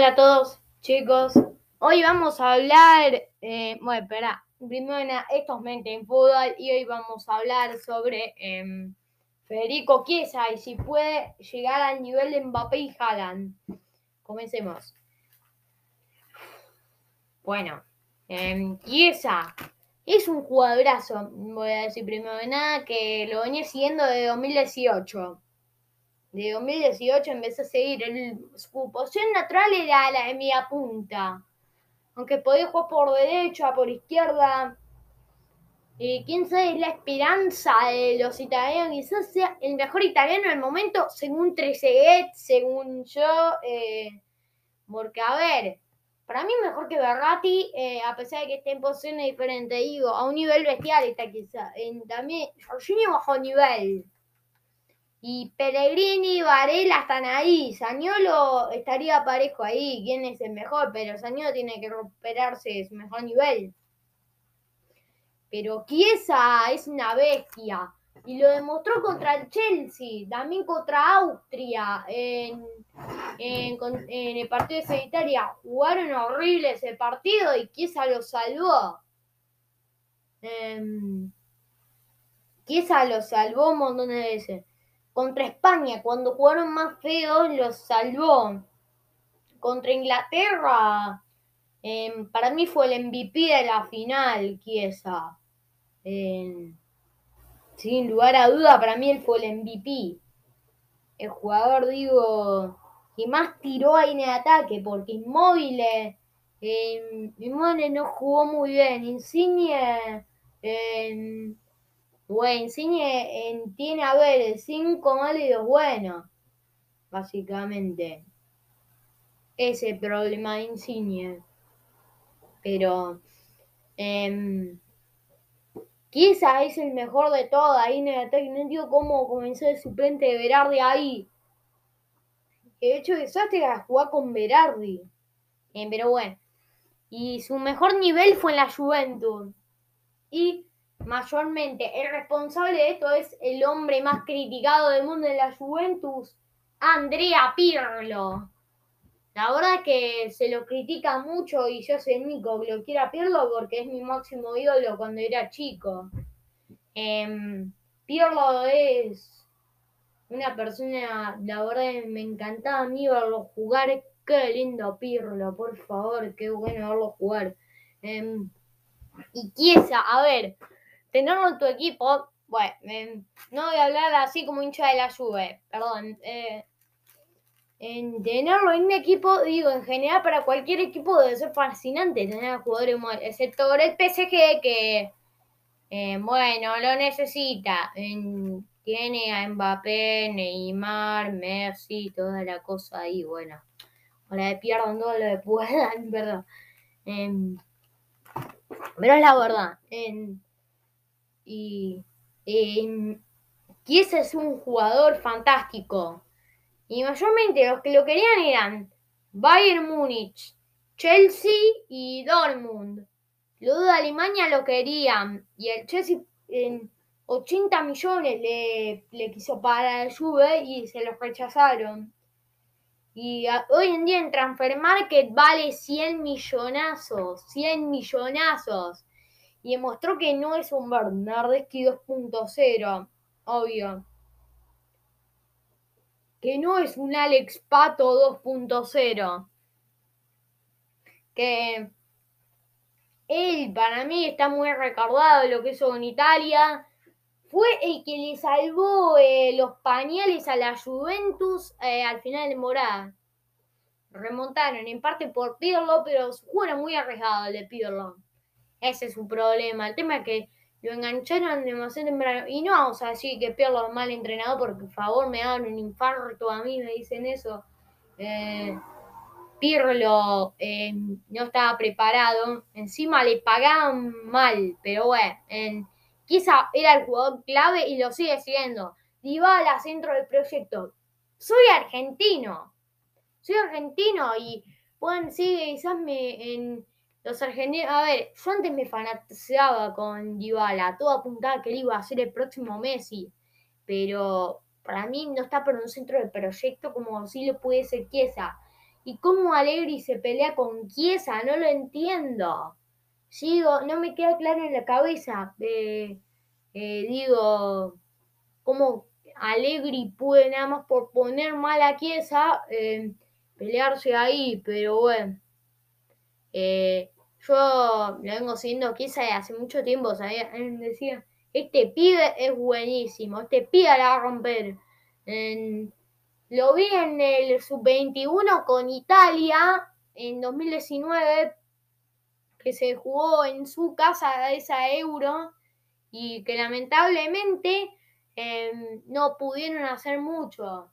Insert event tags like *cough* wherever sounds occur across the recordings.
Hola a todos, chicos. Hoy vamos a hablar, eh, bueno, espera, primero esto es Mente en Fútbol y hoy vamos a hablar sobre em, Federico Chiesa y si puede llegar al nivel de Mbappé y Haaland. Comencemos. Bueno, eh, es un jugadorazo, voy a decir primero de nada, que lo venía siguiendo de 2018 de 2018 empecé a seguir. El, su posición natural era la de media punta. Aunque podía jugar por derecha, por izquierda. Eh, quién sabe, es la esperanza de los italianos. Quizás sea el mejor italiano en el momento, según Trezeguet, según yo. Eh, porque, a ver, para mí mejor que Berratti, eh, a pesar de que esté en posiciones diferentes. Digo, a un nivel bestial está quizá. también, Jorginho bajo nivel. Y Pellegrini y Varela están ahí. Sañolo estaría parejo ahí. ¿Quién es el mejor? Pero Sañolo tiene que recuperarse de su mejor nivel. Pero Chiesa es una bestia. Y lo demostró contra el Chelsea, también contra Austria, en, el partido de Italia. Jugaron horrible ese partido y Chiesa lo salvó. Eh, lo salvó un montón de veces. Contra España, cuando jugaron más feo, los salvó. Contra Inglaterra, em, para mí fue el MVP de la final, Chiesa. Em, sin lugar a duda, para mí él fue el MVP. El jugador, digo, que más tiró ahí en el ataque, porque Inmóvil, eh, Inmóvil no jugó muy bien. Insigne Insigne tiene, a ver, cinco malos y dos básicamente. Ese problema de Insigne. Pero eh, quizá es el mejor de todo ahí en el ataque. No entiendo cómo comenzó el suplente de Berardi ahí. De hecho, desastre a jugar con Berardi. Pero bueno. Y su mejor nivel fue en la Juventud. Y mayormente el responsable de esto es el hombre más criticado del mundo de la Juventus, Andrea Pirlo. La verdad que se lo critica mucho y yo soy el único que lo quiera Pirlo porque es mi máximo ídolo cuando era chico. Em, Pirlo es una persona, la verdad me encantaba a mí verlo jugar. Qué lindo Pirlo, por favor, qué bueno verlo jugar. Em, y Chiesa, a ver, tenerlo en tu equipo, bueno, no voy a hablar así como hincha de la Juve, perdón. Eh, en tenerlo en mi equipo, digo, en general para cualquier equipo debe ser fascinante tener a jugadores, excepto por el PSG que, eh, bueno, lo necesita. tiene a Mbappé, Neymar, Messi, toda la cosa ahí, bueno. Ahora pierdan todo lo que puedan, *laughs* perdón. Em, pero es la verdad. En, y eh, ese es un jugador fantástico. Y mayormente los que lo querían eran Bayern Múnich, Chelsea y Dortmund. Los de Alemania lo querían y el Chelsea en 80 millones le, le quiso pagar al Juve y se los rechazaron. Y hoy en día en Transfer Market vale 100 millonazos, 100 millonazos y demostró que no es un Bernardeschi 2.0, obvio. Que no es un Alex Pato 2.0. Que él para mí está muy recordado lo que hizo en Italia. Fue el que le salvó eh, los pañales a la Juventus eh, al final de temporada. Remontaron en parte por Pirlo, pero fue muy arriesgado el de Pirlo. Ese es su problema. El tema es que lo engancharon demasiado temprano. Y no vamos a decir que es mal entrenado porque por favor me dan un infarto a mí, me dicen eso. Eh, Pirlo eh, no estaba preparado. Encima le pagaban mal, pero bueno, quizá era el jugador clave y lo sigue siendo. Dybala, centro del proyecto. Soy argentino. Soy argentino y pueden, sí, quizás me, en, los argentinos, a ver, yo antes me fanatizaba con Dybala, todo apuntaba que él iba a ser el próximo Messi, pero para mí no está por un centro de proyecto como si lo puede ser. ¿Y cómo Allegri se pelea con Chiesa? No lo entiendo. Sigo, no me queda claro en la cabeza. Eh, eh, digo, cómo Allegri puede nada más por poner mal a Chiesa eh, pelearse ahí, pero bueno. Yo lo vengo siguiendo Chiesa hace mucho tiempo, ¿sabía? decía, este pibe es buenísimo, este pibe la va a romper. lo vi en el sub-21 con Italia en 2019, que se jugó en su casa esa euro y que lamentablemente em, no pudieron hacer mucho.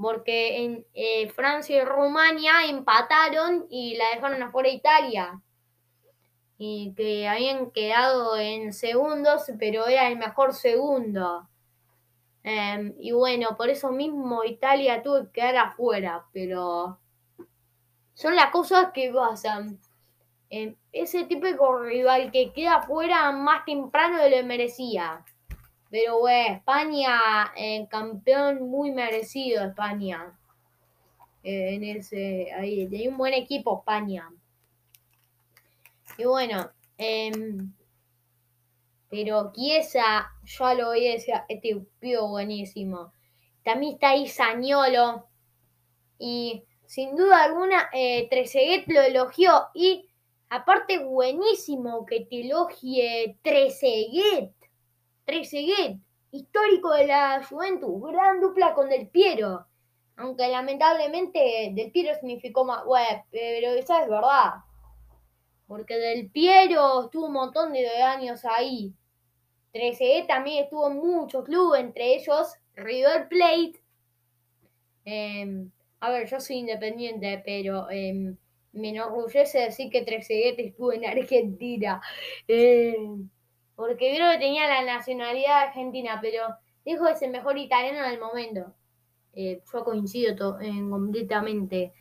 Porque en eh, Francia y Rumania empataron y la dejaron afuera Italia y que habían quedado en segundos, pero era el mejor segundo. Em, y bueno, por eso mismo Italia tuvo que quedar afuera, pero son las cosas que pasan. Em, ese típico rival que queda afuera más temprano de lo que merecía. Pero bueno, España, eh, campeón muy merecido España. Eh, en ese, ahí, tenía un buen equipo España. Y bueno, em, pero Chiesa, ya lo oí decir, este pido buenísimo. También está ahí Sañolo. Y sin duda alguna, eh, lo elogió. Y aparte, buenísimo que te elogie Trezeguet. Trezeguet, histórico de la Juventus. Gran dupla con Del Piero. Aunque lamentablemente Del Piero significó más. Pero esa es verdad porque Del Piero estuvo un montón de años ahí. 13 también estuvo en muchos clubes, entre ellos River Plate. Em, a ver, yo soy independiente, pero em, me enorgullece decir que 13 estuvo en Argentina. Em, porque creo que tenía la nacionalidad argentina, pero dijo es el mejor italiano del momento. Eh, yo coincido completamente.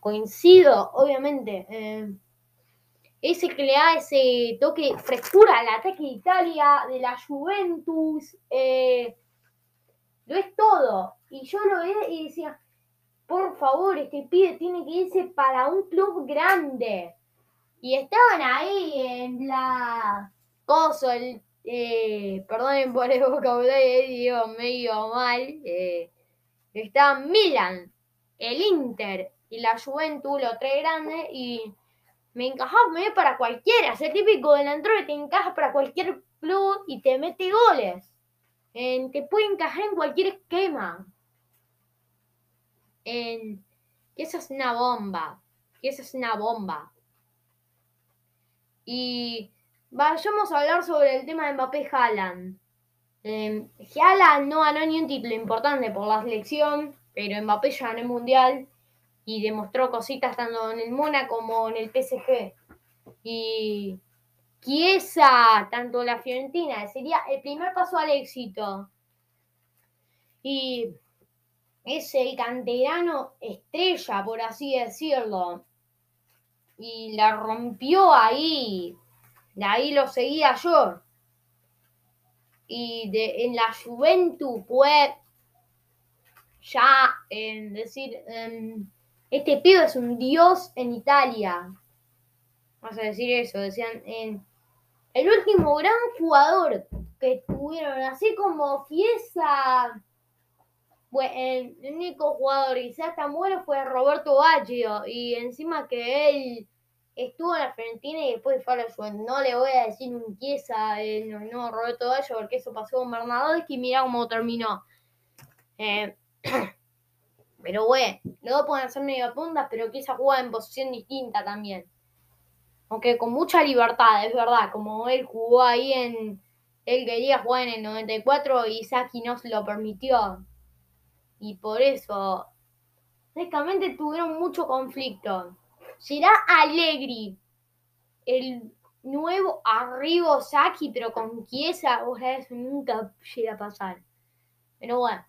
Coincido, obviamente ese que le da ese toque frescura al ataque de Italia, de la Juventus, eh, lo es todo. Y yo lo veía y decía, por favor, este pibe tiene que irse para un club grande. Y estaban ahí en la cosa, el, eh, perdonen por el vocabulario, digo medio mal, eh, estaban Milan, el Inter y la Juventus, los tres grandes, y me encajaba me para cualquiera. Es el típico delantero que te encaja para cualquier club y te mete goles. te puede encajar en cualquier esquema. En, que esa es una bomba. Que esa es una bomba. Y vayamos a hablar sobre el tema de Mbappé Haaland. Eh, Haaland no ganó ni un título importante por la selección, pero Mbappé ya ganó el mundial y demostró cositas tanto en el Mona como en el PSG. Y Chiesa, tanto la Fiorentina, sería el primer paso al éxito. Y ese canterano estrella, por así decirlo. Y la rompió ahí. De ahí lo seguía yo. Y de, en la Juventus fue ya decir, este pibe es un dios en Italia. Vamos a decir eso, decían en el último gran jugador que tuvieron, así como Fiesa, bueno, el único jugador sea tan bueno fue Roberto Baggio y encima que él estuvo en Argentina y después fue a la No le voy a decir un Chiesa, no, no, Roberto Baggio, porque eso pasó con Bernardo y mira cómo terminó. Eh, *clears throat* Pero bueno, los dos pueden ser medio puntas, pero quizá juega en posición distinta también. Aunque con mucha libertad, es verdad, como él jugó ahí en. Él quería jugar en el 94 y Saki no se lo permitió. Y por eso, básicamente tuvieron mucho conflicto. Será Allegri el nuevo arribo Saki, pero con Chiesa, o sea, eso nunca llega a pasar. Pero bueno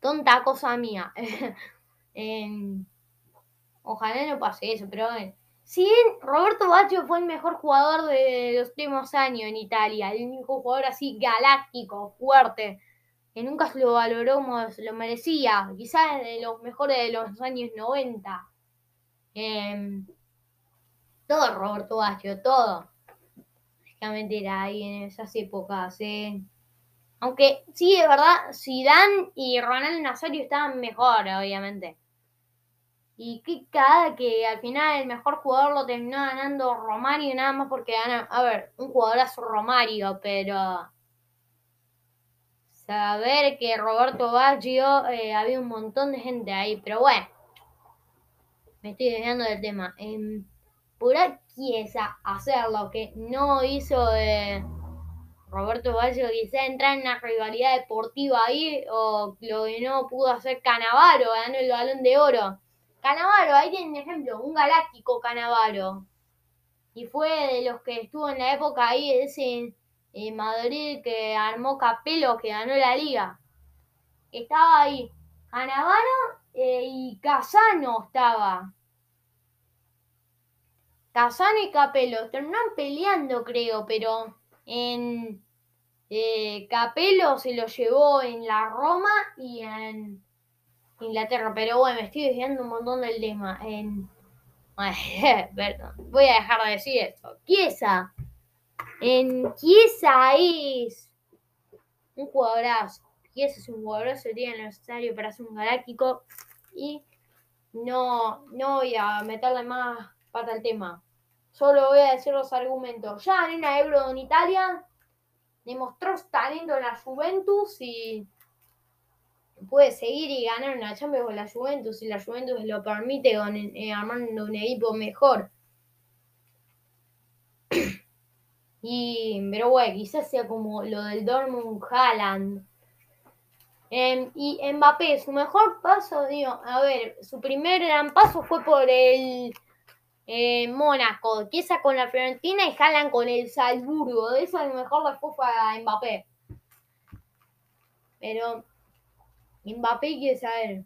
tonta cosa mía. *laughs* ojalá no pase eso, pero bueno. Si Roberto Baggio fue el mejor jugador de los últimos años en Italia, el único jugador así galáctico, fuerte, que nunca se lo valoró como se lo merecía. Quizás de los mejores de los años 90. Em, todo Roberto Baggio, todo. Básicamente era ahí en esas épocas. ¿eh? Aunque sí, de verdad, Zidane y Ronald Nazario estaban mejor, obviamente. Y qué cada que al final el mejor jugador lo terminó ganando Romario, nada más porque gana. A ver, un jugadorazo Romario, pero. Saber que Roberto Baggio eh, había un montón de gente ahí, pero bueno. Me estoy desviando del tema. Eh, ¿Podrá Chiesa hacer lo que no hizo eh, Roberto Baggio? Quizá entrar en una rivalidad deportiva ahí, o lo que no pudo hacer Canavaro, ganando el balón de oro. Canavaro, ahí tienen ejemplo, un galáctico Canavaro. Y fue de los que estuvo en la época ahí, ese en Madrid que armó Capelo, que ganó la liga. Estaba ahí Canavaro eh, y Casano estaba. Casano y Capelo terminaron peleando, creo, pero en eh, Capelo se lo llevó en la Roma y en Inglaterra. Pero bueno, me estoy desviando un montón del tema. En... *laughs* Perdón, voy a dejar de decir esto. Chiesa. En Chiesa es un jugadorazo. Chiesa es un tiene el necesario para ser un galáctico. Y no, no voy a meterle más pata al tema. Solo voy a decir los argumentos. Ya en una Euro en Italia demostró talento en la Juventus y puede seguir y ganar una Champions con la Juventus y la Juventus lo permite con, eh, armando un equipo mejor. *clears throat* y, pero bueno, quizás sea como lo del Dortmund Haaland. Y Mbappé, su mejor paso, digo, a ver, su primer gran paso fue por el eh, Mónaco, empieza con la Fiorentina y jalan con el Salzburgo. Eso a lo mejor después fue a Mbappé. Pero Mbappé quiere saber.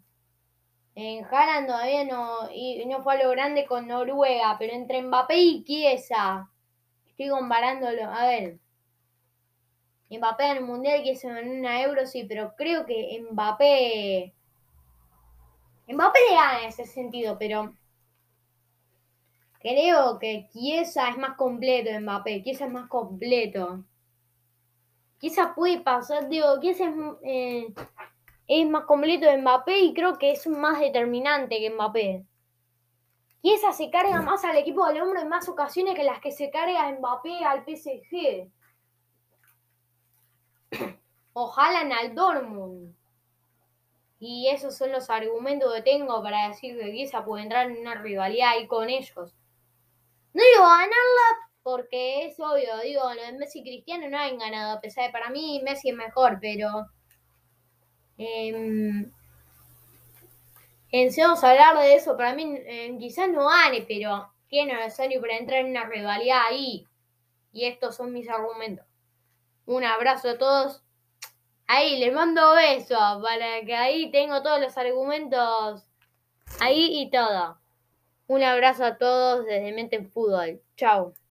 En Haaland todavía no, y no fue a lo grande con Noruega, pero entre Mbappé y Chiesa, estoy comparándolo. A ver, Mbappé en el Mundial, Chiesa en una Euro, sí, pero creo que Mbappé... Mbappé le gana en ese sentido, pero Creo que Chiesa es más completo Mbappé. Chiesa es más completo. Chiesa puede pasar, digo, Chiesa es, eh, es más completo de Mbappé y creo que es más determinante que Mbappé. Chiesa se carga más al equipo del hombro en más ocasiones que las que se carga Mbappé al PSG. Ojalá en al Dortmund. Y esos son los argumentos que tengo para decir que Chiesa puede entrar en una rivalidad ahí con ellos. No digo ganarla porque es obvio, digo, lo Messi y Cristiano no han ganado, a pesar de para mí Messi es mejor, pero... Eh, vamos a hablar de eso, para mí eh, quizás no gane, pero tiene necesario para entrar en una rivalidad ahí. Y estos son mis argumentos. Un abrazo a todos. Ahí les mando besos para que ahí tengo todos los argumentos ahí y todo. Un abrazo a todos desde Mente en Fútbol. Chao.